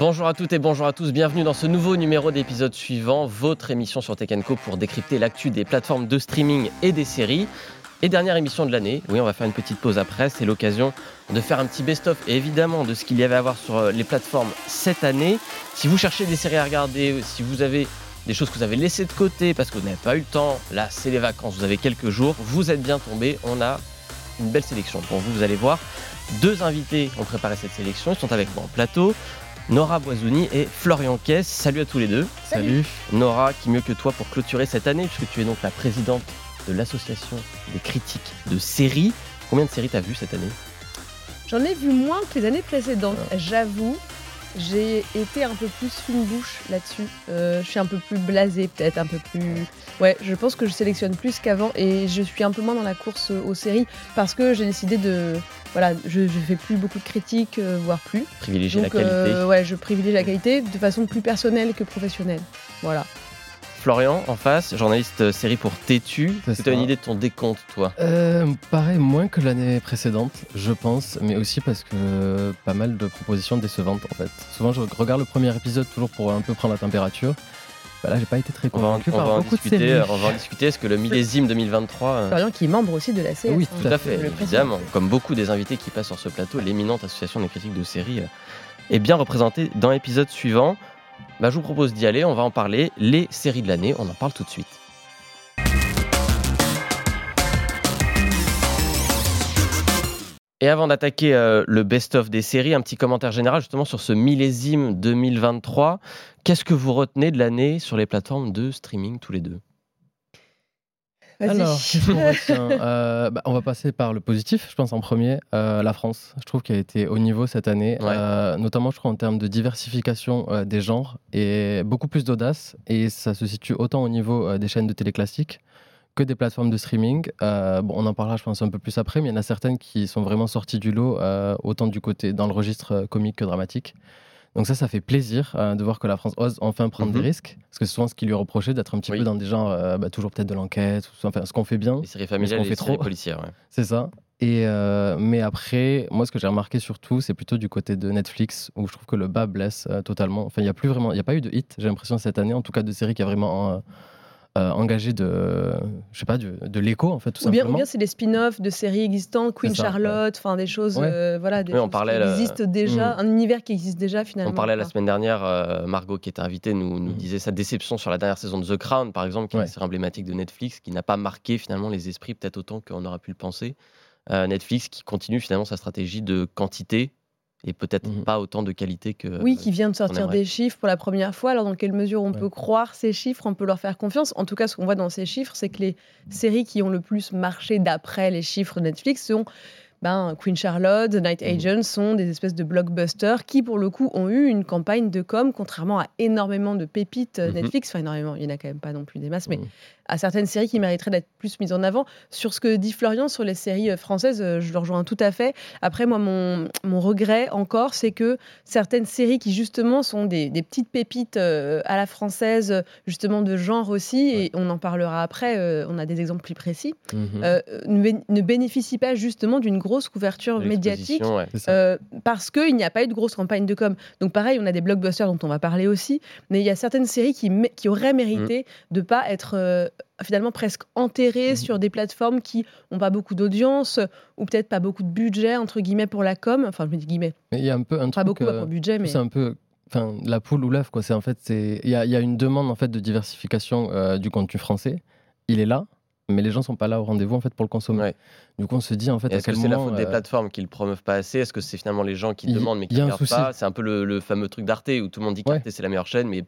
Bonjour à toutes et bonjour à tous, bienvenue dans ce nouveau numéro d'épisode suivant, votre émission sur Tech Co pour décrypter l'actu des plateformes de streaming et des séries. Et dernière émission de l'année, oui on va faire une petite pause après, c'est l'occasion de faire un petit best-of évidemment de ce qu'il y avait à voir sur euh, les plateformes cette année. Si vous cherchez des séries à regarder, si vous avez des choses que vous avez laissées de côté parce que vous n'avez pas eu le temps, là c'est les vacances, vous avez quelques jours, vous êtes bien tombé, on a une belle sélection pour vous, vous allez voir. Deux invités ont préparé cette sélection, ils sont avec moi en plateau. Nora Boisouni et Florian Kess. Salut à tous les deux. Salut. Nora, qui mieux que toi pour clôturer cette année, puisque tu es donc la présidente de l'association des critiques de séries. Combien de séries t'as vu cette année? J'en ai vu moins que les années précédentes, j'avoue. J'ai été un peu plus fine bouche là-dessus. Euh, je suis un peu plus blasée, peut-être un peu plus. Ouais, je pense que je sélectionne plus qu'avant et je suis un peu moins dans la course aux séries parce que j'ai décidé de. Voilà, je, je fais plus beaucoup de critiques, euh, voire plus. Privilégier la qualité. euh, ouais, je privilégie la qualité de façon plus personnelle que professionnelle. Voilà. Florian, en face, journaliste euh, série pour Tétu. Ça. une idée de ton décompte, toi? Euh, pareil, moins que l'année précédente, je pense, mais aussi parce que pas mal de propositions décevantes en fait. Souvent, je regarde le premier épisode toujours pour un peu prendre la température. Bah là, j'ai pas été très on va, en, convaincu on par va en beaucoup de discuter. séries. euh, On va en discuter. Est-ce que le millésime 2023 euh, Florian qui est membre aussi de la CS. Oui, hein, Tout à fait, évidemment. Comme beaucoup des invités qui passent sur ce plateau, l'éminente association des critiques de séries est bien représentée dans l'épisode suivant. Bah, je vous propose d'y aller, on va en parler. Les séries de l'année, on en parle tout de suite. Et avant d'attaquer euh, le best-of des séries, un petit commentaire général justement sur ce millésime 2023. Qu'est-ce que vous retenez de l'année sur les plateformes de streaming tous les deux? Alors, Euh, bah, On va passer par le positif, je pense en premier. Euh, la France, je trouve qu'elle a été au niveau cette année, Ouais. euh, notamment je crois en termes de diversification euh, des genres et beaucoup plus d'audace. Et ça se situe autant au niveau euh, des chaînes de télé classiques que des plateformes de streaming. Euh, bon, on en parlera, je pense, un peu plus après, mais il y en a certaines qui sont vraiment sorties du lot, euh, autant du côté dans le registre euh, comique que dramatique. Donc ça, ça fait plaisir euh, de voir que la France ose enfin prendre Mhm. des risques, parce que c'est souvent ce qui lui reproché d'être un petit Oui. peu dans des genres, euh, bah, toujours peut-être de l'enquête, enfin ce qu'on fait bien, Les séries familiales fait les séries trop policières. ouais. c'est ça. Et euh, mais après, moi, ce que j'ai remarqué surtout, c'est plutôt du côté de Netflix, où je trouve que le bas blesse totalement. Enfin, il n'y a plus vraiment, il n'y a pas eu de hit, j'ai l'impression cette année, en tout cas de série qui a vraiment euh, engagé de, je sais pas, du- de l'écho en fait, tout Ou bien, ou simplement. bien c'est des spin-offs de séries existantes, Queen ça, Charlotte, enfin des choses, Ouais. euh, voilà, des Oui, on choses parlait, qui existent déjà, Mm. un univers qui existe déjà finalement. On parlait la semaine dernière, euh, Margot qui était invitée nous, nous Mhm. disait sa déception sur la dernière saison de The Crown, par exemple, qui est une série emblématique de Netflix, qui n'a pas marqué finalement les esprits peut-être autant qu'on aurait pu le penser. Euh, Netflix qui continue finalement sa stratégie de quantité et peut-être Mhm. pas autant de qualité que. Oui, qui vient de sortir des chiffres pour la première fois. Alors, dans quelle mesure on Ouais. peut croire ces chiffres On peut leur faire confiance. En tout cas, ce qu'on voit dans ces chiffres, c'est que les séries qui ont le plus marché d'après les chiffres Netflix sont ben, Queen Charlotte, The Night Mhm. Agents sont des espèces de blockbusters qui, pour le coup, ont eu une campagne de com, contrairement à énormément de pépites euh, Mhm. Netflix. Enfin, énormément, il n'y en a quand même pas non plus des masses, mais Mhm. à certaines séries qui mériteraient d'être plus mises en avant. Sur ce que dit Florian sur les séries euh, françaises, euh, je le rejoins tout à fait. Après, moi, mon, mon regret encore, c'est que certaines séries qui, justement, sont des, des petites pépites euh, à la française, justement de genre aussi, et on en parlera après, euh, on a des exemples plus précis, Mhm. euh, ne, ne bénéficient pas justement d'une grosse couverture de médiatique ouais. Euh, parce qu'il n'y a pas eu de grosse campagne de com. Donc pareil, on a des blockbusters dont on va parler aussi, mais il y a certaines séries qui, qui auraient mérité de pas être euh, finalement presque enterrées Mhm. sur des plateformes qui n'ont pas beaucoup d'audience ou peut-être pas beaucoup de budget entre guillemets pour la com. Enfin, je me dis guillemets, Mais il y a un peu un pas truc. beaucoup euh, pour budget, mais C'est un peu enfin, la poule ou l'œuf, quoi. C'est en fait, c'est il y a, il y a une demande en fait de diversification euh, du contenu français. Il est là, mais les gens sont pas là au rendez-vous en fait pour le consommer. Ouais. Du coup, on se dit en fait Est-ce que c'est la faute des euh, plateformes qui le promeuvent pas assez? Est-ce que c'est finalement les gens qui demandent mais qui ne regardent pas? C'est un peu le, le fameux truc d'Arte où tout le monde dit Ouais. qu'Arte c'est la meilleure chaîne, mais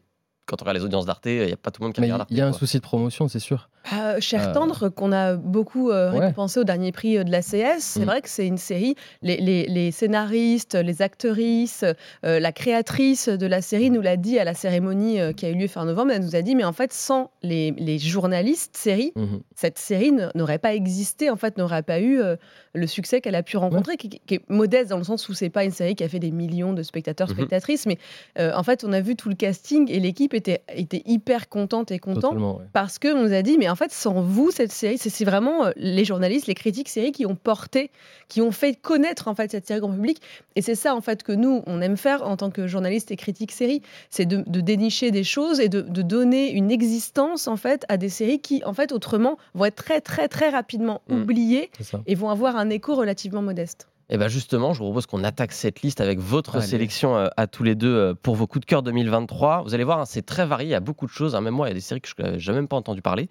quand on regarde les audiences d'Arte, il n'y a pas tout le monde qui mais regarde Arte. il y a un quoi. souci de promotion, c'est sûr. Ah, Cher Euh, Tendre, qu'on a beaucoup euh, ouais. récompensé au dernier prix euh, de la CS, c'est Mm. vrai que c'est une série. Les, les- les scénaristes, les actrices, euh, la créatrice de la série nous l'a dit à la cérémonie euh, qui a eu lieu fin novembre. Elle nous a dit, mais en fait, sans les, les journalistes série, Mhm. cette série n'aurait pas existé, en fait, n'aurait pas eu euh, le succès qu'elle a pu rencontrer, qui, qui est modeste dans le sens où c'est pas une série qui a fait des millions de spectateurs, Mhm. spectatrices, mais euh, en fait, on a vu tout le casting et l'équipe était, était hyper contente et content ouais. parce qu'on nous a dit, mais en fait, sans vous, cette série, c'est vraiment euh, les journalistes, les critiques séries qui ont porté, qui ont fait connaître en fait cette série grand public. Et c'est ça en fait que nous, on aime faire en tant que journalistes et critiques séries, c'est de, de dénicher des choses et de, de donner une existence en fait à des séries qui, en fait, autrement, vont être très très très rapidement Mm. oubliées et vont avoir un écho relativement modeste. Et bien justement, je vous propose qu'on attaque cette liste avec votre Allez. sélection euh, à tous les deux euh, pour vos coups de cœur 2023. Vous allez voir, hein, c'est très varié, il y a beaucoup de choses. hein. Même moi, il y a des séries que je n'avais jamais même pas entendu parler.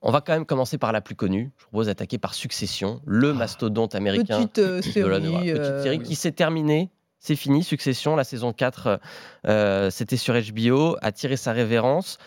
On va quand même commencer par la plus connue. Je vous propose d'attaquer par Succession, le mastodonte américain. Petite euh, de série. petite euh, série qui s'est terminée. C'est fini, Succession, la saison 4, euh, c'était sur HBO, a tiré sa révérence.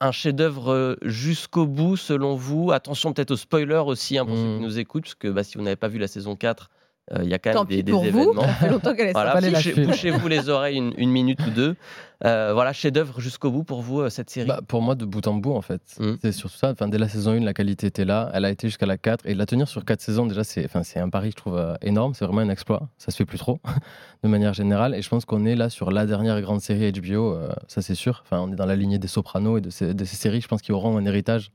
Un chef-d'œuvre jusqu'au bout, selon vous. Attention peut-être aux spoilers aussi hein, pour ceux Mm. qui nous écoutent, parce que bah, si vous n'avez pas vu la saison 4, euh, il y a quand même Tant des, pis des pour vous, événements. ça fait longtemps qu'elle est Voilà, bouchez-vous les oreilles une, une minute ou deux. Euh, voilà, chef-d'œuvre jusqu'au bout pour vous, euh, cette série. Bah, pour moi, de bout en bout, en fait. Mm. C'est surtout ça. Enfin, dès la saison 1, la qualité était là. Elle a été jusqu'à la 4. Et la tenir sur 4 saisons, déjà, c'est enfin, c'est un pari, je trouve, euh, énorme. C'est vraiment un exploit. Ça se fait plus trop, de manière générale. Et je pense qu'on est là sur la dernière grande série HBO, euh, ça c'est sûr. Enfin, on est dans la lignée des Sopranos et de ces, de ces séries, je pense, qui auront un héritage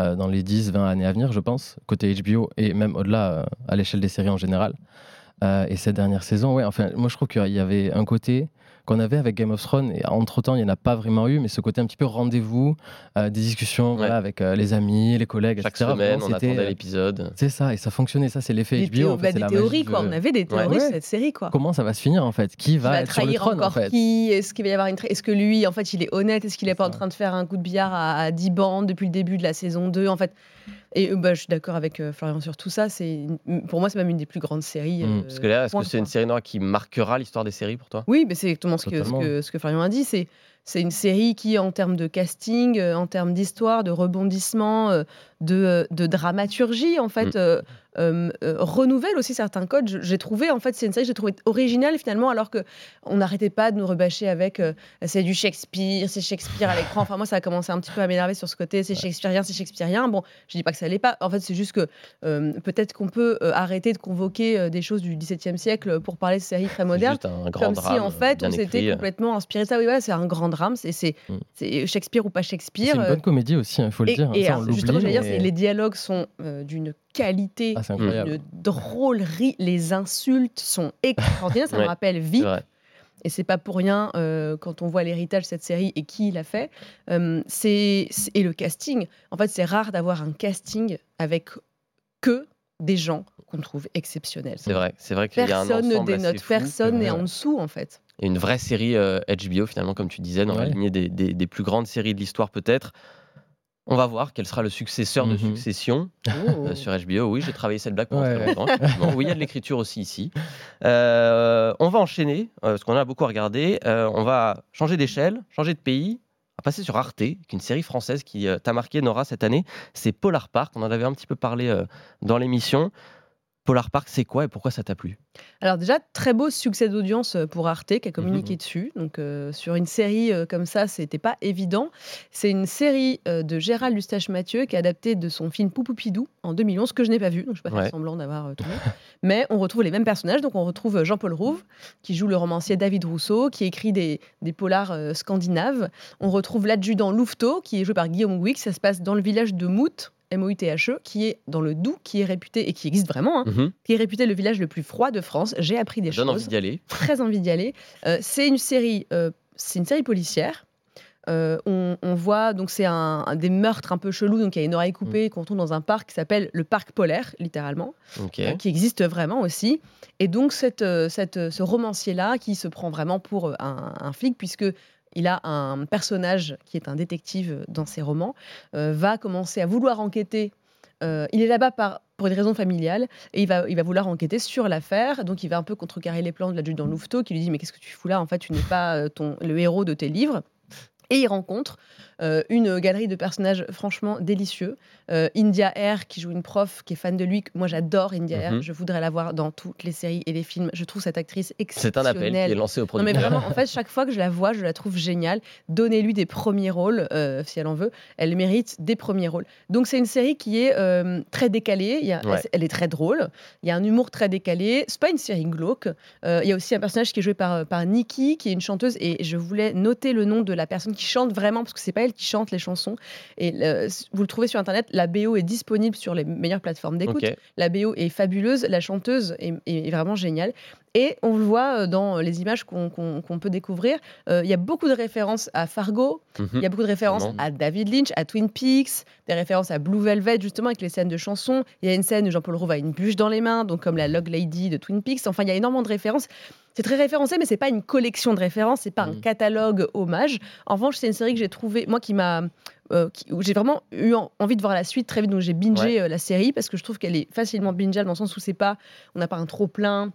euh, dans les 10, 20 années à venir, je pense, côté HBO et même au-delà, euh, à l'échelle des séries en général. Euh, et cette dernière saison, ouais, enfin, moi je trouve qu'il y avait un côté qu'on avait avec Game of Thrones, et entre-temps, il n'y en a pas vraiment eu, mais ce côté un petit peu rendez-vous, euh, des discussions voilà, avec euh, les amis, les collègues, Chaque etc. semaine, Vraiment, on c'était, attendait euh, l'épisode. C'est ça, et ça fonctionnait, ça c'est l'effet HBO. théo- en fait, bah, des la théories, quoi. de- On avait des théories Ouais. sur cette série, quoi. Comment ça va se finir en fait? Qui va, va être sur le trahir trône en encore fait? qui? Est-ce qu'il va y avoir une tra- Est-ce que lui, en fait, il est honnête? Est-ce qu'il n'est pas en train de faire un coup de billard à, à 10 bandes depuis le début de la saison 2 En fait, et euh, bah, je suis d'accord avec euh, Florian sur tout ça. C'est pour moi, c'est même une des plus grandes séries. Mm. euh, Parce que là, est-ce que c'est une série noire qui marquera l'histoire des séries pour toi? Oui, mais c'est exactement ce que, ce, Totalement. que, ce que Florian a dit. C'est c'est une série qui, en termes de casting, euh, en termes d'histoire, de rebondissement, euh, de, euh, de dramaturgie, en fait, Mm. euh, euh, euh, renouvelle aussi certains codes. J'ai trouvé, en fait, c'est une série que j'ai trouvé originale finalement, alors que on n'arrêtait pas de nous rebâcher avec c'est du Shakespeare, c'est Shakespeare à l'écran. Enfin, moi, ça a commencé un petit peu à m'énerver sur ce côté, c'est Shakespearean, c'est Shakespearean. Bon, je dis pas que ça l'est pas. En fait, c'est juste que peut-être qu'on peut arrêter de convoquer des choses du XVIIe siècle pour parler de séries très modernes un grand comme drame, si en fait on s'était complètement inspiré de ça. Oui, voilà, c'est un grand drame. C'est c'est- Mm. c'est Shakespeare ou pas C'est Shakespeare. une euh, bonne comédie aussi, il faut le et, dire. hein, et ça, on justement, dire, c'est- les dialogues sont euh, d'une qualité, Ah, c'est drôlerie. Les insultes sont extraordinaires. Ça me rappelle C'est Vip. Et c'est pas pour rien euh, quand on voit l'héritage de cette série et qui l'a fait. Euh, c'est c'est- et le casting. En fait, c'est rare d'avoir un casting avec que des gens qu'on trouve exceptionnels. C'est vrai, c'est vrai qu'il y a un Personne ne dénote, personne n'est en dessous en fait. Et une vraie série euh, HBO, finalement, comme tu disais, dans la lignée des, des- des plus grandes séries de l'histoire, peut-être. On va voir quel sera le successeur de Mhm. Succession euh, sur HBO. Oui, j'ai travaillé cette blague pendant Ouais, très longtemps. effectivement. Oui, il y a de l'écriture aussi ici. Euh, on va enchaîner, euh, parce qu'on a beaucoup regardé. Euh, on va changer d'échelle, changer de pays. On va passer sur Arte, qui est une série française qui euh, t'a marqué, Nora, cette année. C'est Polar Park. On en avait un petit peu parlé euh, dans l'émission. Polar Park, c'est quoi et pourquoi ça t'a plu? Alors déjà, très beau succès d'audience euh, pour Arte qui a communiqué Mhm. dessus. Donc euh, sur une série euh, comme ça, c'était pas évident. C'est une série euh, de Gérald Eustache-Mathieu qui est adaptée de son film Poupoupidou en 2011 que je n'ai pas vu, donc je vais pas Ouais. faire semblant d'avoir tout. Mais on retrouve les mêmes personnages. Donc on retrouve Jean-Paul Rouve qui joue le romancier David Rousseau, qui écrit des, des polars scandinaves. On retrouve l'adjudant Louveteau qui est joué par Guillaume Gouix. Ça se passe dans le village de Mout. M-O-U-T-H-E, qui est dans le Doubs, qui est réputé, et qui existe vraiment, hein, Mhm. qui est réputé le village le plus froid de France. J'ai appris des choses envie d'y aller. très envie d'y aller. Euh, c'est une série, euh, c'est une série policière. Euh, on, on voit donc c'est un, un des meurtres un peu chelous. Donc il y a une oreille coupée qu'on trouve dans un parc qui s'appelle le parc polaire, littéralement, Ok. euh, qui existe vraiment aussi. Et donc cette, cette, ce romancier là qui se prend vraiment pour un, un flic puisque il a un personnage qui est un détective dans ses romans, euh, va commencer à vouloir enquêter. Euh, il est là-bas pour une raison familiale et il va, il va vouloir enquêter sur l'affaire. Donc il va un peu contrecarrer les plans de l'adjudant Louveteau qui lui dit Mais qu'est-ce que tu fous là? En fait, tu n'es pas euh, ton, le héros de tes livres. Et il rencontre une galerie de personnages franchement délicieux. India Air, qui joue une prof qui est fan de lui. Moi, j'adore India Air. Mhm. Je voudrais la voir dans toutes les séries et les films. Je trouve cette actrice C'est un exceptionnelle. appel qui est lancé au Non mais producteur. vraiment, en fait, chaque fois que je la vois, je la trouve géniale. Donnez-lui des premiers rôles, euh, si elle en veut. Elle mérite des premiers rôles. Donc c'est une série qui est euh, très décalée. Il y a- Ouais. elle, elle est très drôle. Il y a un humour très décalé. C'est pas une série glauque. Euh, il y a aussi un personnage qui est joué par, par Nikki, qui est une chanteuse. Et je voulais noter le nom de la personne qui chante vraiment, parce que c'est pas elle qui chante les chansons. Et euh, vous le trouvez sur Internet. La BO est disponible sur les meilleures plateformes d'écoute. La BO est fabuleuse, la chanteuse est, est vraiment géniale. Et on le voit euh, dans les images qu'on peut découvrir. Euh, Il y a beaucoup de références à Fargo, Mhm. il y a beaucoup de références Vraiment. à David Lynch, à Twin Peaks, des références à Blue Velvet, justement, avec les scènes de chansons. Il y a une scène où Jean-Paul Rouve a une bûche dans les mains, donc comme la Log Lady de Twin Peaks. Enfin, il y a énormément de références. C'est très référencé, mais c'est pas une collection de références, c'est pas un Mhm. catalogue hommage. En revanche, c'est une série que j'ai trouvée, moi, qui m'a. euh, où j'ai vraiment eu en- envie de voir la suite très vite, donc j'ai bingé Ouais. euh, la série parce que je trouve qu'elle est facilement bingeable dans le sens où c'est pas, on n'a pas un trop plein,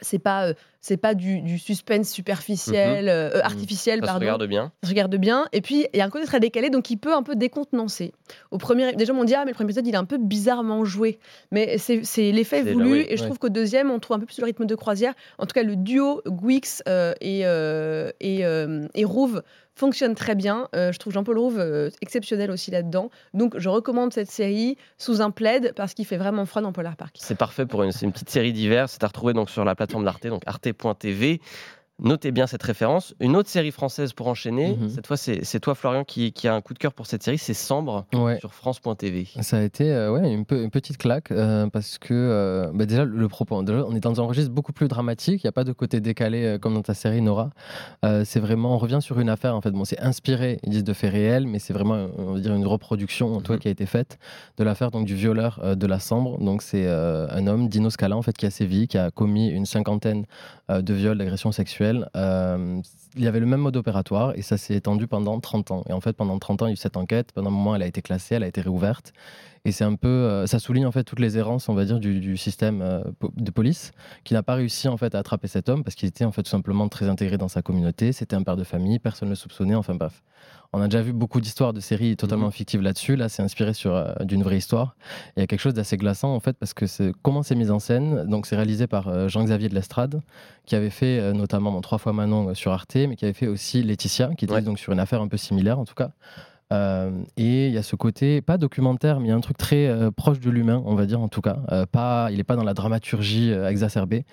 c'est pas, euh, c'est pas du, du suspense superficiel, euh, euh, artificiel, Mhm. Ça se pardon regarde bien. ça se regarde bien. Et puis, il y a un côté très décalé, donc il peut un peu décontenancer. Au premier, déjà, on dit, ah, mais le premier épisode, il est un peu bizarrement joué. Mais c'est l'effet là, voulu. oui, et je ouais. trouve qu'au deuxième, on trouve un peu plus le rythme de croisière. En tout cas, le duo Guix euh, et, euh, et, euh, et Rouve fonctionne très bien. Euh, je trouve Jean-Paul Rouve euh, exceptionnel aussi là-dedans. Donc, je recommande cette série sous un plaid parce qu'il fait vraiment froid dans Polar Park. C'est parfait pour une, une petite série d'hiver. C'est à retrouver donc sur la plateforme d'Arte, donc arte.tv. Notez bien cette référence. Une autre série française pour enchaîner. Mhm. Cette fois, c'est toi, Florian, qui, qui a un coup de cœur pour cette série. C'est Sambre Ouais. sur France.tv. Ça a été euh, ouais, une, pe- une petite claque euh, parce que euh, bah déjà le propos, déjà, on est dans un registre beaucoup plus dramatique, il n'y a pas de côté décalé comme dans ta série Nora. C'est vraiment, on revient sur une affaire en fait. Bon, c'est inspiré, ils disent de faits réels, mais c'est vraiment, on va dire, une reproduction en cas, Mhm. qui a été faite de l'affaire donc du violeur de la Sambre. Donc c'est un homme, Dino Scala en fait, qui a sévi, qui a commis une cinquantaine de viols, d'agressions sexuelles. Euh, il y avait le même mode opératoire et ça s'est étendu pendant 30 ans. Et en fait, pendant 30 ans, il y a cette enquête. Pendant un moment, elle a été classée, elle a été réouverte. Et c'est un peu, euh, ça souligne en fait toutes les errances, on va dire, du, du système euh, de police, qui n'a pas réussi en fait à attraper cet homme parce qu'il était en fait tout simplement très intégré dans sa communauté. C'était un père de famille, personne ne le soupçonnait. Enfin bref, on a déjà vu beaucoup d'histoires de séries totalement fictives là-dessus. Là, c'est inspiré sur euh, d'une vraie histoire. Et Il y a quelque chose d'assez glaçant en fait parce que c'est comment c'est mis en scène? Donc c'est réalisé par euh, Jean-Xavier de l'Estrade, qui avait fait euh, notamment trois fois Manon sur Arte, mais qui avait fait aussi Laetitia, qui était Ouais. donc sur une affaire un peu similaire en tout cas. Euh, et il y a ce côté, pas documentaire, mais il y a un truc très euh, proche de l'humain, on va dire en tout cas. Euh, pas, il n'est pas dans la dramaturgie exacerbée.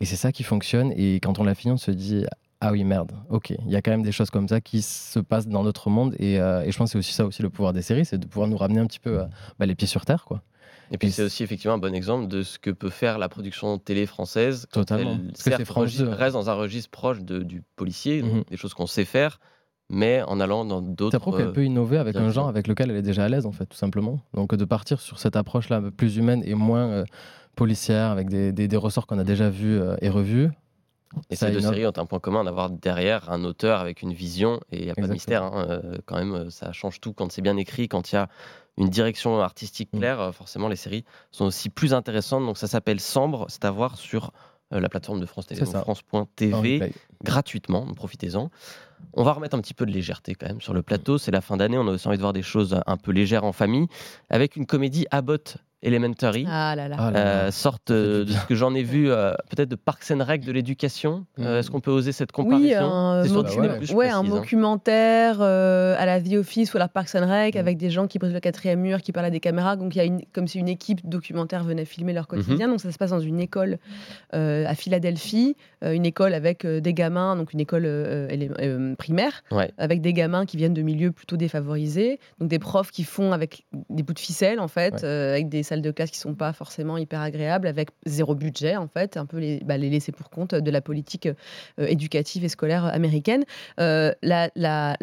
Et c'est ça qui fonctionne. Et quand on l'a fini, on se dit Ah oui, merde, ok. Il y a quand même des choses comme ça qui se passent dans notre monde. Et, euh, et je pense que c'est aussi ça aussi le pouvoir des séries, c'est de pouvoir nous ramener un petit peu euh, bah, les pieds sur terre. quoi. Et puis c'est aussi effectivement un bon exemple de ce que peut faire la production télé française. quand Totalement. elle, Parce que c'est certes, France registre- 2. reste dans un registre proche de- du policier, Mhm. des choses qu'on sait faire, mais en allant dans d'autres. Prouve qu'elle peut innover avec un genre avec lequel elle est déjà à l'aise, en fait, tout simplement. Donc de partir sur cette approche-là plus humaine et moins euh, policière, avec des, des- des ressorts qu'on a déjà vus euh, et revus. Et ça ces deux séries ont un point commun d'avoir derrière un auteur avec une vision, et il n'y a pas de mystère. hein, euh, quand même, ça change tout quand c'est bien écrit, quand il y a une direction artistique Mm. claire. Forcément, les séries sont aussi plus intéressantes. Donc ça s'appelle Sambre, c'est à voir sur la plateforme de France Télé, France.tv, gratuitement. Profitez-en. On va remettre un petit peu de légèreté quand même sur le plateau. C'est la fin d'année, on a aussi envie de voir des choses un peu légères en famille, avec une comédie Abbott Elementary. Ah là là. Ah là Euh, sorte euh, de ce que j'en ai vu, euh, peut-être de Parks and Rec de l'éducation. Euh, Mhm. Est-ce qu'on peut oser cette comparaison Oui, un, sur ouais. ouais, hein. documentaire euh, à la The Office ou à la Parks and Rec Mm. avec des gens qui brisent le quatrième mur, qui parlent à des caméras. Donc il y a une, comme si une équipe documentaire venait filmer leur quotidien. Mhm. Donc ça se passe dans une école euh, à Philadelphie, euh, une école avec euh, des gamins, donc une école euh, euh, primaire, Ouais. avec des gamins qui viennent de milieux plutôt défavorisés. Donc des profs qui font avec des bouts de ficelle en fait, Ouais. euh, avec des salles de classe qui sont pas forcément hyper agréables, avec zéro budget en fait, un peu les, bah, les laisser pour compte de la politique euh, éducative et scolaire américaine. Euh, la, la-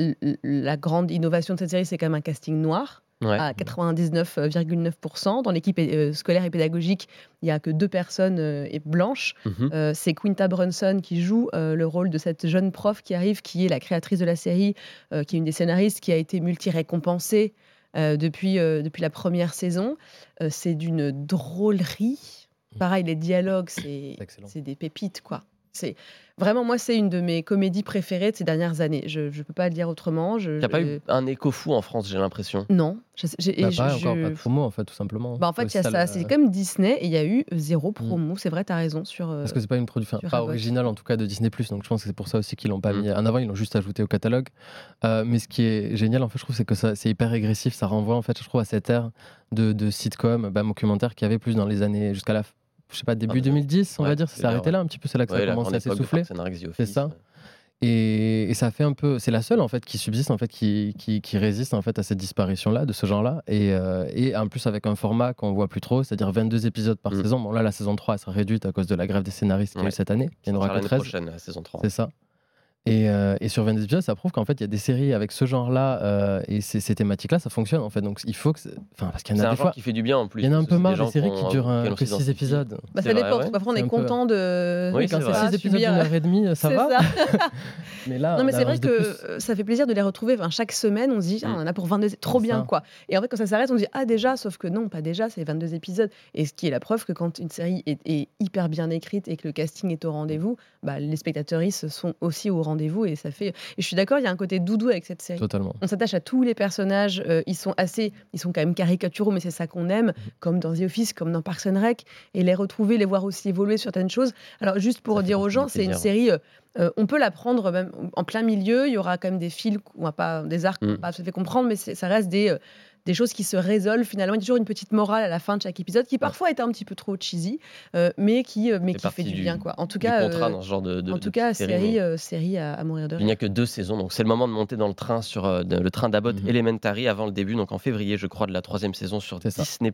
la grande innovation de cette série, c'est quand même un casting noir Ouais. à 99,9%. Dans l'équipe euh, scolaire et pédagogique, il n'y a que deux personnes euh, blanches. Mhm. Euh, c'est Quinta Brunson qui joue euh, le rôle de cette jeune prof qui arrive, qui est la créatrice de la série, euh, qui est une des scénaristes, qui a été multi-récompensée euh, depuis, euh, depuis la première saison. Euh, c'est d'une drôlerie. Pareil, les dialogues, c'est des pépites, quoi. C'est vraiment moi, c'est une de mes comédies préférées de ces dernières années. Je ne peux pas le dire autrement. Je, Il n'y a pas eu un écho fou en France, j'ai l'impression? Non. Je- j'ai- Bah, je- pas je- encore, pas de promo en fait, tout simplement. Bah, en fait, il y a C'est ça. C'est comme Disney et il y a eu zéro promo. C'est vrai, tu as raison. Sur, euh, Parce que c'est pas une production pas originale en tout cas de Disney donc je pense que c'est pour ça aussi qu'ils l'ont pas Mm. mis en avant, ils l'ont juste ajouté au catalogue. Euh, mais ce qui est génial en fait, je trouve, c'est que ça, c'est hyper régressif, ça renvoie en fait, je trouve, à cette ère de, de sitcom, bah, documentaire qu'il y avait plus dans les années jusqu'à la, je sais pas, début Ah, 2010, on ouais, va dire, c'est c'est arrêté là, là un petit peu, c'est là que Ouais, ça la commence grande à s'essouffler. C'est ça. ouais. Et, et ça fait un peu, c'est la seule en fait qui subsiste en fait, qui, qui, qui résiste en fait à cette disparition là, de ce genre-là, et, euh, et en plus avec un format qu'on voit plus trop, c'est-à-dire 22 épisodes par Mm. saison. Bon là, la saison 3 elle sera réduite à cause de la grève des scénaristes qu'il y a Ouais. eu cette année, il y en Ça aura que l'année 13. prochaine, la saison 3. C'est ça. Et, euh, et sur 22 épisodes, ça prouve qu'en fait, il y a des séries avec ce genre-là euh, et ces, ces thématiques-là, ça fonctionne en fait. Donc il faut que. Enfin, parce qu'il y en a un des genre fois. qui fait du bien en plus. Il y en a un peu marre des séries qui durent euh, que s'identifie. 6 épisodes. bah, ça dépend. ouais. Parfois, on est un peu- content de. Oui, quand c'est c'est vrai. 6 épisodes d'une heure et demie, ça C'est va. ça. Mais là, Non, mais c'est vrai que euh, ça fait plaisir de les retrouver. Enfin, chaque semaine, on se dit, ah, Mm. on en a pour 22, c'est trop bien, ça. quoi. Et en fait, quand ça s'arrête, on se dit, ah, déjà, sauf que non, pas déjà, c'est 22 épisodes. Et ce qui est la preuve que quand une série est, est hyper bien écrite et que le casting est au rendez-vous, bah, les spectateurs sont aussi au rendez-vous. Et ça fait. Et je suis d'accord, il y a un côté doudou avec cette série. Totalement. On s'attache à tous les personnages. euh, ils sont assez, ils sont quand même caricaturaux, mais c'est ça qu'on aime, Mm-hmm. comme dans The Office, comme dans Parks and Rec, et les retrouver, les voir aussi évoluer sur certaines choses. Alors juste pour Ça dire aux gens, c'est une série. euh, euh, on peut la prendre même en plein milieu. Il y aura quand même des fils, on va pas des arcs, qu'on va Mm. pas se fait comprendre, mais ça reste des des choses qui se résolvent finalement. Il y a toujours une petite morale à la fin de chaque épisode qui parfois est un petit peu trop cheesy, euh, mais qui euh, mais qui fait du du- bien quoi. En tout cas, contrat euh, dans ce genre de. de- en de tout cas, série mais- euh, série à, à mourir de Il rire. n'y a que deux saisons, donc c'est le moment de monter dans le train sur euh, le train d'Abbott Mhm. Elementary avant le début, donc en février, je crois, de la troisième saison sur. Disney+.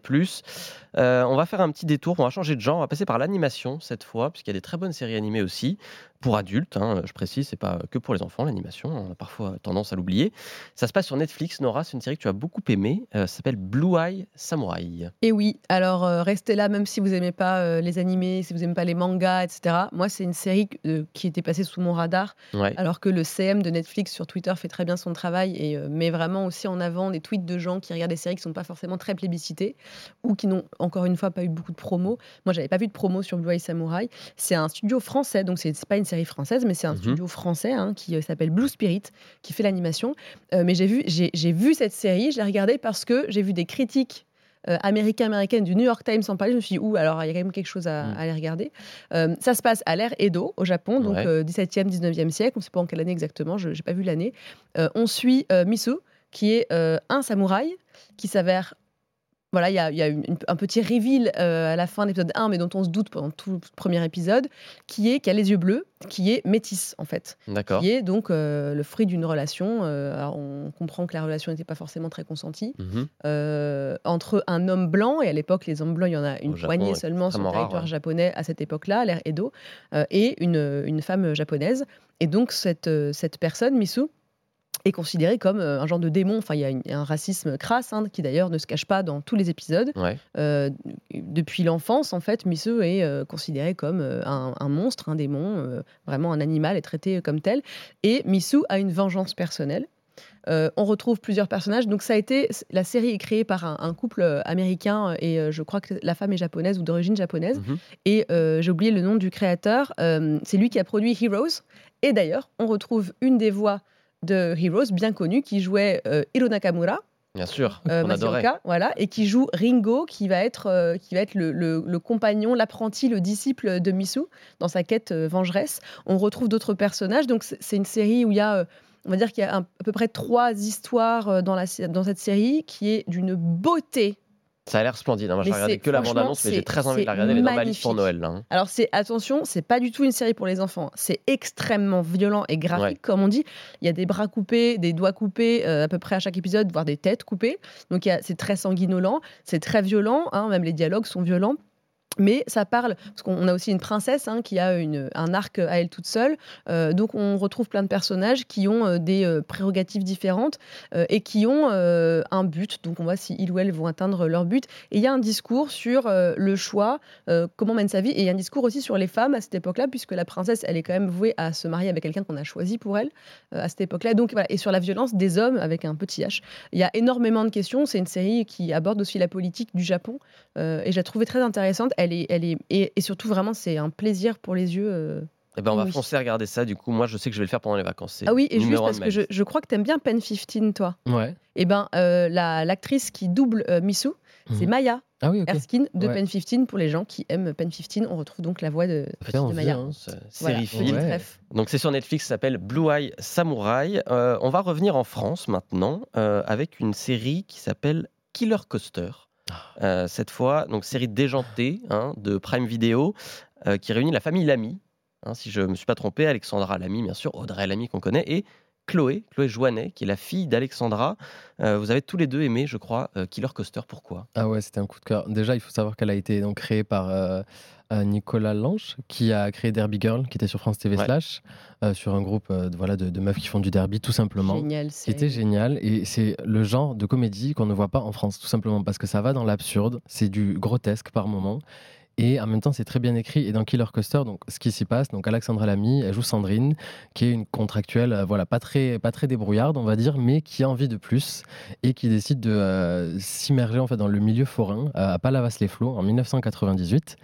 Euh, on va faire un petit détour, on va changer de genre, on va passer par l'animation cette fois, puisqu'il y a des très bonnes séries animées aussi, pour adultes, hein, je précise, c'est pas que pour les enfants l'animation, on a parfois tendance à l'oublier. Ça se passe sur Netflix, Nora, c'est une série que tu as beaucoup aimée, euh, s'appelle Blue Eye Samurai. Et oui, alors euh, restez là, même si vous aimez pas euh, les animés, si vous aimez pas les mangas, etc. Moi, c'est une série qui était passée sous mon radar, Ouais. alors que le CM de Netflix sur Twitter fait très bien son travail et met vraiment aussi en avant des tweets de gens qui regardent des séries qui sont pas forcément très plébiscitées ou qui n'ont encore une fois pas eu beaucoup de promos. Moi, j'avais pas vu de promo sur Blue Eye Samurai. C'est un studio français, donc c'est pas une série française, mais c'est un Mhm. studio français hein, qui s'appelle Blue Spirit, qui fait l'animation. Mais j'ai vu, j'ai vu cette série, je l'ai regardée parce que j'ai vu des critiques euh, américaines du New York Times en parler. Je me suis dit, ouh, alors il y a quand même quelque chose à, Mm. à aller regarder. Euh, ça se passe à l'ère Edo, au Japon, donc Ouais. euh, 17e, 19e siècle. On ne sait pas en quelle année exactement, je n'ai pas vu l'année. Euh, on suit euh, Misu, qui est un samouraï qui s'avère. Voilà, il y a, y a une- un petit reveal euh, à la fin de l'épisode 1, mais dont on se doute pendant tout le premier épisode, qui est qui a les yeux bleus, qui est métisse en fait D'accord. qui est donc euh, le fruit d'une relation. euh, alors on comprend que la relation n'était pas forcément très consentie Mhm. euh, entre un homme blanc et à l'époque les hommes blancs il y en a une Au poignée seulement sur le territoire ouais. japonais à cette époque-là, l'ère Edo, et une, une femme japonaise. Et donc cette, cette personne, Misu, est considérée comme euh, un genre de démon. Enfin, il y a une- un racisme crasse hein, qui d'ailleurs ne se cache pas dans tous les épisodes. Ouais. Euh, depuis l'enfance, en fait, Misu est euh, considéré comme un, un monstre, un démon, vraiment un animal, est traité comme tel. Et Misu a une vengeance personnelle. On retrouve plusieurs personnages. Donc ça a été la série est créée par un, un couple américain et je crois que la femme est japonaise ou d'origine japonaise. Mhm. Et j'ai oublié le nom du créateur. C'est lui qui a produit Heroes. Et d'ailleurs, on retrouve une des voix de Heroes bien connue qui jouait euh, Hiro Nakamura Bien sûr, euh, on adorait. Voilà, et qui joue Ringo, qui va être, euh, qui va être le, le- le compagnon, l'apprenti, le disciple de Misu dans sa quête euh, vengeresse. On retrouve d'autres personnages, donc c'est une série où il y a, euh, on va dire qu'il y a à peu près trois histoires dans, la, dans cette série, qui est d'une beauté. Ça a l'air splendide. hein. Moi, j'ai regardé que la bande-annonce, mais j'ai très envie de la regarder. Elle est dans ma liste pour. Noël. Là, hein. Alors c'est attention, c'est pas du tout une série pour les enfants. C'est extrêmement violent et graphique, Ouais. comme on dit. Il y a des bras coupés, des doigts coupés, euh, à peu près à chaque épisode, voire des têtes coupées. Donc c'est très sanguinolent, c'est très violent. hein, même les dialogues sont violents. Mais ça parle, parce qu'on a aussi une princesse hein, qui a un arc à elle toute seule. Euh, donc on retrouve plein de personnages qui ont euh, des euh, prérogatives différentes et qui ont un but. Donc on voit si ils ou elles vont atteindre leur but. Et il y a un discours sur le choix, comment mène sa vie. Et il y a un discours aussi sur les femmes à cette époque-là, puisque la princesse, elle est quand même vouée à se marier avec quelqu'un qu'on a choisi pour elle à cette époque-là. Donc voilà. Et sur la violence des hommes avec un petit H. Il y a énormément de questions. C'est une série qui aborde aussi la politique du Japon. et je la trouvais très intéressante. Est, elle est, et, et surtout, vraiment, c'est un plaisir pour les yeux. euh, Eh ben, on va Oui. foncer à regarder ça. Du coup, moi, je sais que je vais le faire pendant les vacances. Ah oui, et juste parce que je, crois que t'aimes bien Pen 15, toi. Ouais. Eh ben, euh, la- l'actrice qui double euh, Missou, c'est Mhm. Maya Ah oui. Erskine de Ouais. Pen 15. Pour les gens qui aiment Pen 15, on retrouve donc la voix de, Petite de envie, Maya. hein. Voilà, série. Ouais. Donc c'est sur Netflix, ça s'appelle Blue Eye Samurai. Euh, on va revenir en France maintenant euh, avec une série qui s'appelle Killer Coaster. Euh, cette fois, donc série déjantée hein, de Prime Video euh, qui réunit la famille Lamy. hein, si je ne me suis pas trompé, Alexandra Lamy, bien sûr, Audrey Lamy qu'on connaît, et Chloé, Chloé Joannet, qui est la fille d'Alexandra. Euh, vous avez tous les deux aimé, je crois, euh, Killer Coaster. Pourquoi? Ah ouais, c'était un coup de cœur. Déjà, il faut savoir qu'elle a été donc créée par euh, Nicolas Lange, qui a créé Derby Girl, qui était sur France TV Ouais. Slash, euh, sur un groupe euh, de- voilà, de, de meufs qui font du derby, tout simplement. Génial. Qui était génial et c'est le genre de comédie qu'on ne voit pas en France tout simplement parce que ça va dans l'absurde, c'est du grotesque par moment et en même temps c'est très bien écrit et dans Killer Coaster donc ce qui s'y passe. Donc Alexandra Lamy elle joue Sandrine qui est une contractuelle euh, voilà pas très pas très débrouillarde on va dire mais qui a envie de plus et qui décide de euh, s'immerger en fait dans le milieu forain euh, à Palavas-les-Flots en 1998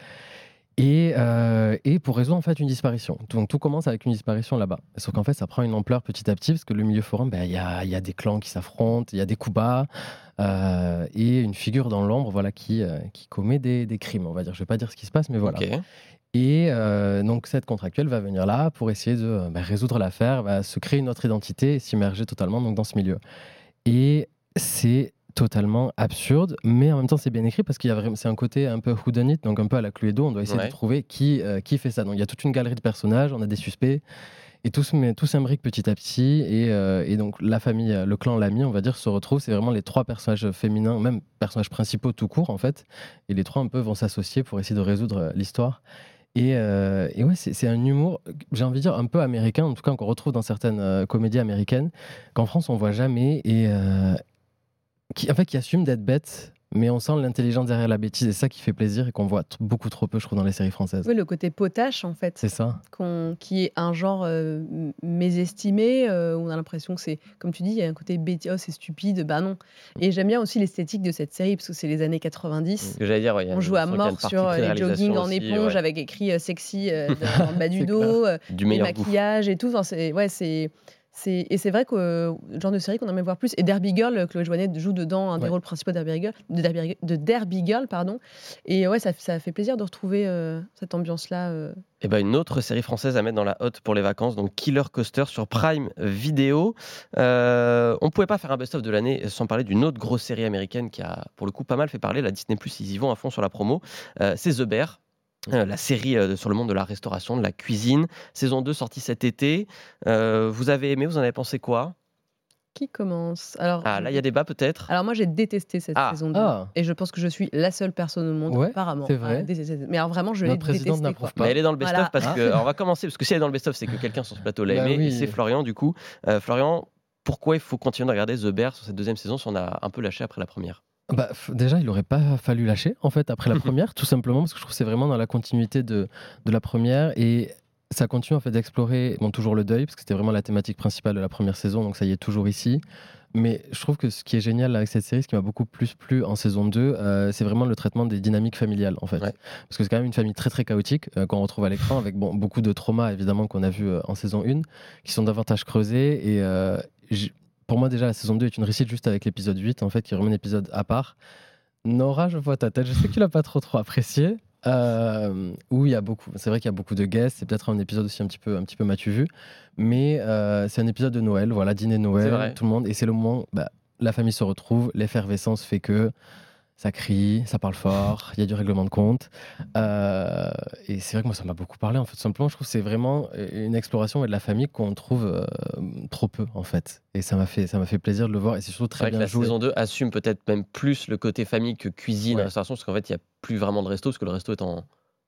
et, euh, et pour résoudre en fait une disparition. Donc tout commence avec une disparition là-bas. Sauf qu'en fait ça prend une ampleur petit à petit parce que le milieu forain, ben, il y, a, y a des clans qui s'affrontent, il y a des coups bas euh, et une figure dans l'ombre voilà, qui, euh, qui commet des, des crimes. On va dire, je vais pas dire ce qui se passe, mais voilà. Et donc cette contractuelle va venir là pour essayer de ben, résoudre l'affaire, va se créer une autre identité et s'immerger totalement donc, dans ce milieu. Et c'est totalement absurde, mais en même temps c'est bien écrit parce qu'il y a vraiment, c'est un côté un peu whodunit, donc un peu à la Cluedo, on doit essayer Ouais. de trouver qui, euh, qui fait ça. Donc il y a toute une galerie de personnages, on a des suspects, et tout, se met- tout s'imbrique petit à petit, et, euh, et donc la famille, euh, le clan Lamy, on va dire, se retrouve, c'est vraiment les trois personnages féminins, même personnages principaux tout court en fait, et les trois un peu vont s'associer pour essayer de résoudre l'histoire. Et, euh, et ouais, c'est c'est un humour, j'ai envie de dire, un peu américain, en tout cas qu'on retrouve dans certaines euh, comédies américaines, qu'en France on voit jamais, et euh, qui, en fait, qui assume d'être bête, mais on sent l'intelligence derrière la bêtise, et c'est ça qui fait plaisir et qu'on voit t- beaucoup trop peu, je trouve, dans les séries françaises. Oui, le côté potache, en fait, C'est ça. qu'on- qui est un genre euh, mésestimé, euh, où on a l'impression que c'est, comme tu dis, il y a un côté bêtise, oh, c'est stupide, bah non. Et j'aime bien aussi l'esthétique de cette série, parce que c'est les années 90. Ce que j'allais dire, ouais, On joue à mort sur euh, les pré-réalisation jogging en éponge ouais. avec écrit euh, sexy euh, dans le bas du dos, euh, du les maquillages et tout. Enfin, c'est, ouais, c'est, et c'est vrai que euh, le genre de série qu'on aimerait voir plus. Et Derby Girl, euh, Chloé Joannet joue dedans un des rôles principaux de Derby Girl, de Derby, de Derby Girl, pardon. Et ouais, ça, ça fait plaisir de retrouver euh, cette ambiance-là. euh. Et ben une autre série française à mettre dans la hotte pour les vacances, donc Killer Coaster sur Prime Video. Euh, on pouvait pas faire un best-of de l'année sans parler d'une autre grosse série américaine qui a pour le coup pas mal fait parler. La Disney Plus, ils y vont à fond sur la promo. Euh, c'est The Bear. Euh, la série euh, sur le monde de la restauration, de la cuisine. Saison 2 sortie cet été. Euh, vous avez aimé, vous en avez pensé quoi? Qui commence? Alors, Ah, là, il y a débat peut-être. alors moi, j'ai détesté cette Ah. saison 2. Ah. Et je pense que je suis la seule personne au monde, Ouais, apparemment. c'est vrai. à détester cette- Mais alors vraiment, je l'ai Notre présidente détestée. n'approuve quoi. pas. Mais elle est dans le best-of Voilà. parce Ah. que. alors, on va commencer, parce que si elle est dans le best-of, c'est que quelqu'un sur ce plateau l'a Bah aimé, et oui. c'est Florian du coup. Euh, Florian, pourquoi il faut continuer de regarder The Bear sur cette deuxième saison si on a un peu lâché après la première? Bah, déjà, il aurait pas fallu lâcher, en fait, après la première, tout simplement, parce que je trouve que c'est vraiment dans la continuité de, de la première. Et ça continue, en fait, d'explorer, bon, toujours le deuil, parce que c'était vraiment la thématique principale de la première saison, donc ça y est toujours ici. Mais je trouve que ce qui est génial avec cette série, ce qui m'a beaucoup plus plu en saison 2, euh, c'est vraiment le traitement des dynamiques familiales, en fait. Ouais. Parce que c'est quand même une famille très, très chaotique euh, qu'on retrouve à l'écran, avec bon, beaucoup de traumas, évidemment, qu'on a vu euh, en saison 1, qui sont davantage creusés. Et pour moi, déjà, la saison 2 est une réussite juste avec l'épisode 8, en fait, qui vraiment un épisode à part. Nora, je vois ta tête. Je sais que tu l'as pas trop trop apprécié. Euh, où il y a beaucoup. C'est vrai qu'il y a beaucoup de guests. C'est peut-être un épisode aussi un petit peu un petit peu m'as-tu vu, mais euh, c'est un épisode de Noël. Voilà, dîner de Noël, tout le monde. Et c'est le moment. Bah, la famille se retrouve. L'effervescence fait que ça crie, ça parle fort. Il y a du règlement de compte. Euh, et c'est vrai que moi ça m'a beaucoup parlé. En fait, simplement, je trouve que c'est vraiment une exploration de la famille qu'on trouve euh, trop peu en fait. Et ça m'a fait ça m'a fait plaisir de le voir. Et c'est surtout très vrai que bien la joué. saison 2 assume peut-être même plus le côté famille que cuisine, Ouais. restauration, parce qu'en fait, il n'y a plus vraiment de resto, parce que le resto est en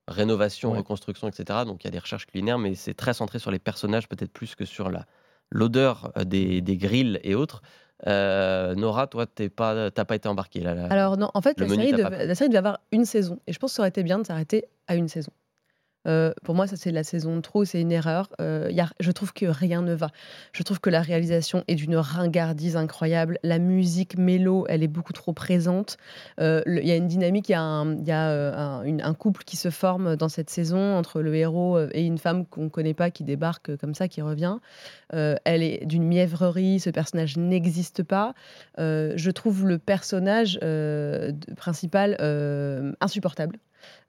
rénovation, Ouais. reconstruction, etc. Donc il y a des recherches culinaires, mais c'est très centré sur les personnages, peut-être plus que sur la l'odeur euh, des, des grilles et autres. Euh, Nora, toi, t'es pas, t'as pas été embarquée là. là. Alors non, en fait, la série, devait, la série devait avoir une saison. Et je pense que ça aurait été bien de s'arrêter à une saison. Euh, pour moi, ça c'est la saison de trop, c'est une erreur. Euh, je trouve que rien ne va. Je trouve que la réalisation est d'une ringardise incroyable. La musique mélo, elle est beaucoup trop présente. Euh, Il y a une dynamique, il y a, un, euh, couple qui se forme dans cette saison entre le héros euh, et une femme qu'on ne connaît pas qui débarque euh, comme ça, qui revient. Euh, elle est d'une mièvrerie, ce personnage n'existe pas. Euh, je trouve le personnage euh, principal euh, insupportable.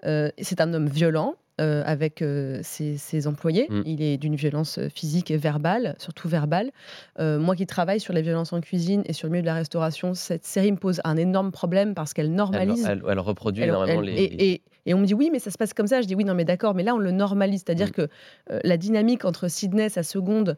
Euh, c'est un homme violent euh, avec euh, ses, ses employés. Mm. Il est d'une violence euh, physique et verbale, surtout verbale. Euh, moi qui travaille sur les violences en cuisine et sur le milieu de la restauration, cette série me pose un énorme problème parce qu'elle Elle, normalise. elle- elle reproduit Elle- énormément les. et, et- et on me dit oui, mais ça se passe comme ça. Je dis oui, non, mais d'accord, mais là on le normalise. C'est-à-dire Mm. que la dynamique entre Sydney, sa seconde,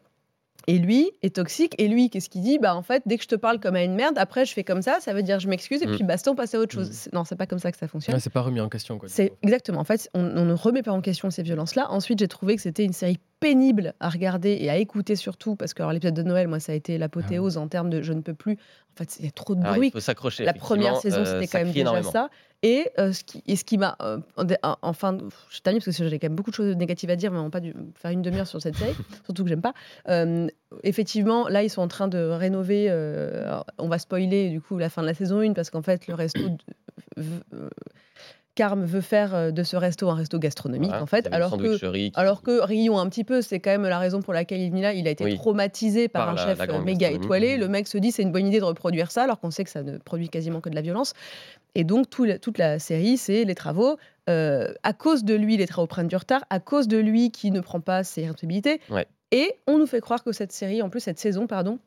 et lui est toxique. Et lui, qu'est-ce qu'il dit? Bah en fait, dès que je te parle comme à une merde, après je fais comme ça, ça veut dire je m'excuse et Mm. puis basta, on passe à autre chose. Mm. C'est- Non, c'est pas comme ça que ça fonctionne. Ouais, c'est pas remis en question. C'est exactement. En fait, on, on ne remet pas en question ces violences-là. Ensuite, j'ai trouvé que c'était une série pénible à regarder et à écouter surtout parce que alors, l'épisode de Noël, moi, ça a été l'apothéose en termes de je ne peux plus. En fait, il y a trop de Alors, bruit. il faut s'accrocher. La première saison, euh, c'était quand même déjà énormément. ça. Et, euh, ce qui, et ce qui m'a. euh, en, dé- en- en fin de- je termine parce que j'ai quand même beaucoup de choses négatives à dire, mais on va pas dû faire une demi-heure sur cette série, surtout que j'aime pas. Effectivement, là, ils sont en train de rénover. alors, on va spoiler du coup la fin de la saison 1 parce qu'en fait, le resto. de- Carme veut faire euh, de ce resto un resto gastronomique, Voilà, en fait, alors que qui- alors que rions un petit peu, c'est quand même la raison pour laquelle il est là. Il a été Oui. traumatisé par, Par un la- chef la euh, méga étoilé. Mhm. Le mec se dit c'est une bonne idée de reproduire ça, alors qu'on sait que ça ne produit quasiment que de la violence. Et donc tout la- toute la série, c'est les travaux. Euh, à cause de lui, les travaux prennent du retard. À cause de lui, qui ne prend pas ses responsabilités. Ouais. Et on nous fait croire que cette série, en plus cette saison, pardon,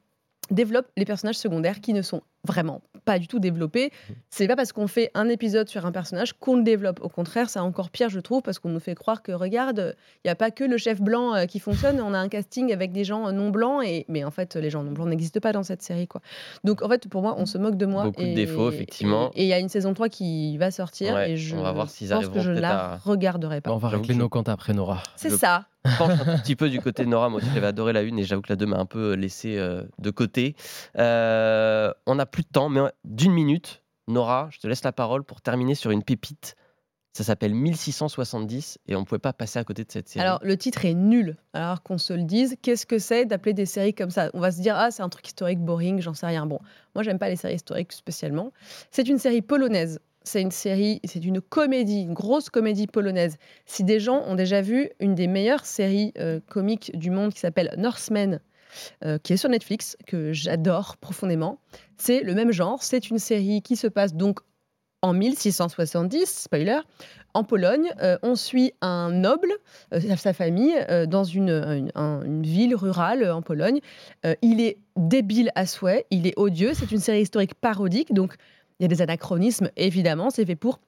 développe les personnages secondaires qui ne sont vraiment pas du tout développés. C'est pas parce qu'on fait un épisode sur un personnage qu'on le développe. Au contraire, c'est encore pire, je trouve, parce qu'on nous fait croire que regarde, il n'y a pas que le chef blanc euh, qui fonctionne, on a un casting avec des gens euh, non blancs, et... mais en fait, les gens non blancs n'existent pas dans cette série. Quoi. Donc en fait, pour moi, on se moque de moi. Beaucoup de et- défauts, effectivement. Et il y a une saison 3 qui va sortir, Ouais, et je on va voir s'ils pense que je la à- regarderai pas. On va régler nos comptes après, Nora. C'est je- ça. Je penche un tout petit peu du côté de Nora. Moi aussi, j'avais adoré la une et j'avoue que la 2 m'a un peu laissé euh, de côté. Euh, on n'a plus de temps, mais d'une minute, Nora, je te laisse la parole pour terminer sur une pépite. Ça s'appelle 1670 et on ne pouvait pas passer à côté de cette série. Alors, le titre est nul. Alors qu'on se le dise, qu'est-ce que c'est d'appeler des séries comme ça? On va se dire, ah, c'est un truc historique boring, j'en sais rien. Bon, moi, j'aime pas les séries historiques spécialement. C'est une série polonaise. C'est une série, c'est une comédie, une grosse comédie polonaise. Si des gens ont déjà vu une des meilleures séries euh, comiques du monde qui s'appelle Norsemen, euh, qui est sur Netflix, que j'adore profondément, c'est le même genre. C'est une série qui se passe donc en 1670, spoiler, en Pologne. Euh, on suit un noble, euh, sa famille, dans une, une- un- une ville rurale en Pologne. Il est débile à souhait, il est odieux. C'est une série historique parodique, donc il y a des anachronismes, évidemment. C'est fait pour.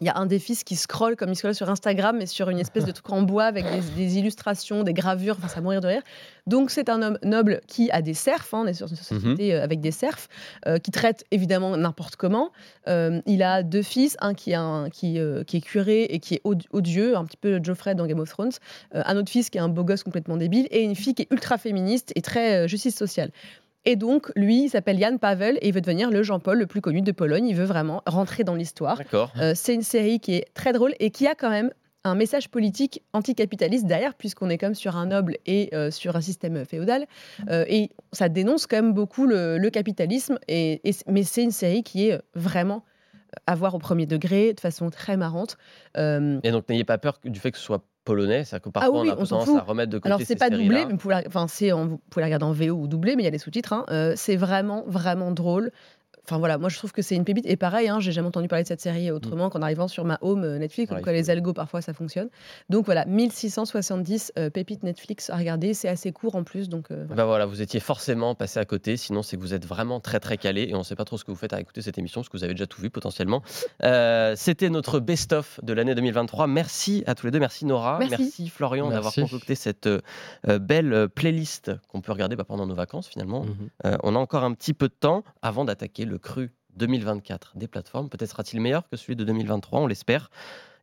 Il y a un des fils qui scrolle comme il scrolle sur Instagram, mais sur une espèce de truc en bois avec des, des illustrations, des gravures, enfin, ça mourir de rire. Donc, c'est un homme noble qui a des serfs, hein, on est sur une société euh, avec des serfs, euh, qui traite évidemment n'importe comment. Euh, il a deux fils, un qui, est un- qui, euh, qui est curé et qui est od- odieux, un petit peu Geoffrey dans Game of Thrones, un autre fils qui est un beau gosse complètement débile, et une fille qui est ultra féministe et très justice sociale. Et donc, lui, il s'appelle Jan Pavel et il veut devenir le Jean-Paul le plus connu de Pologne. Il veut vraiment rentrer dans l'histoire. D'accord. Euh, c'est une série qui est très drôle et qui a quand même un message politique anticapitaliste derrière, puisqu'on est comme sur un noble et euh, sur un système féodal. Euh, et ça dénonce quand même beaucoup le, le capitalisme. Et, mais c'est une série qui est vraiment à voir au premier degré, de façon très marrante. Euh, Et donc, n'ayez pas peur du fait que ce soit polonais. C'est que parfois, Ah oui, on a on s'en tendance à fout. remettre de côté Alors, ces c'est pas doublé, séries-là. mais vous pouvez, la, enfin, c'est en- vous pouvez la regarder en VO ou doublé, mais il y a les sous-titres. hein. Euh, c'est vraiment, vraiment drôle. Enfin voilà, moi je trouve que c'est une pépite. Et pareil, hein, j'ai jamais entendu parler de cette série autrement qu'en arrivant sur ma home euh, Netflix, comme Ouais, quoi les algos parfois ça fonctionne. Donc voilà, 1670 euh, pépites Netflix à regarder. C'est assez court en plus, donc euh, voilà. Bah voilà, vous étiez forcément passé à côté, sinon c'est que vous êtes vraiment très très calé et on ne sait pas trop ce que vous faites à écouter cette émission parce que vous avez déjà tout vu potentiellement. Euh, C'était notre best-of de l'année 2023. Merci à tous les deux, merci Nora, Merci. Florian d'avoir concocté cette belle playlist qu'on peut regarder bah, pendant nos vacances finalement. Mhm. Euh, on a encore un petit peu de temps avant d'attaquer le cru 2024 des plateformes. Peut-être sera-t-il meilleur que celui de 2023, on l'espère.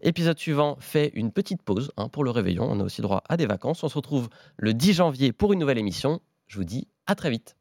Épisode suivant fait une petite pause hein, pour le réveillon. On a aussi droit à des vacances. On se retrouve le 10 janvier pour une nouvelle émission. Je vous dis à très vite.